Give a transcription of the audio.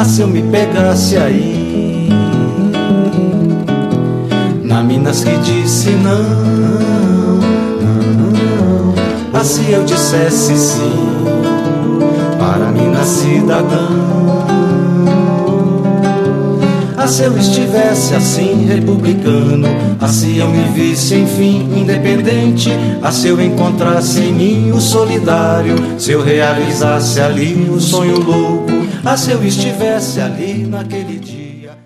Ah, se eu me pegasse aí. Na Minas que disse não, não Ah, se eu dissesse sim Para Minas cidadão ah, se eu estivesse assim, republicano, assim eu me visse, enfim, independente. Ah, se eu encontrasse em mim o solidário, se eu realizasse ali o sonho louco. Ah, se eu estivesse ali naquele dia.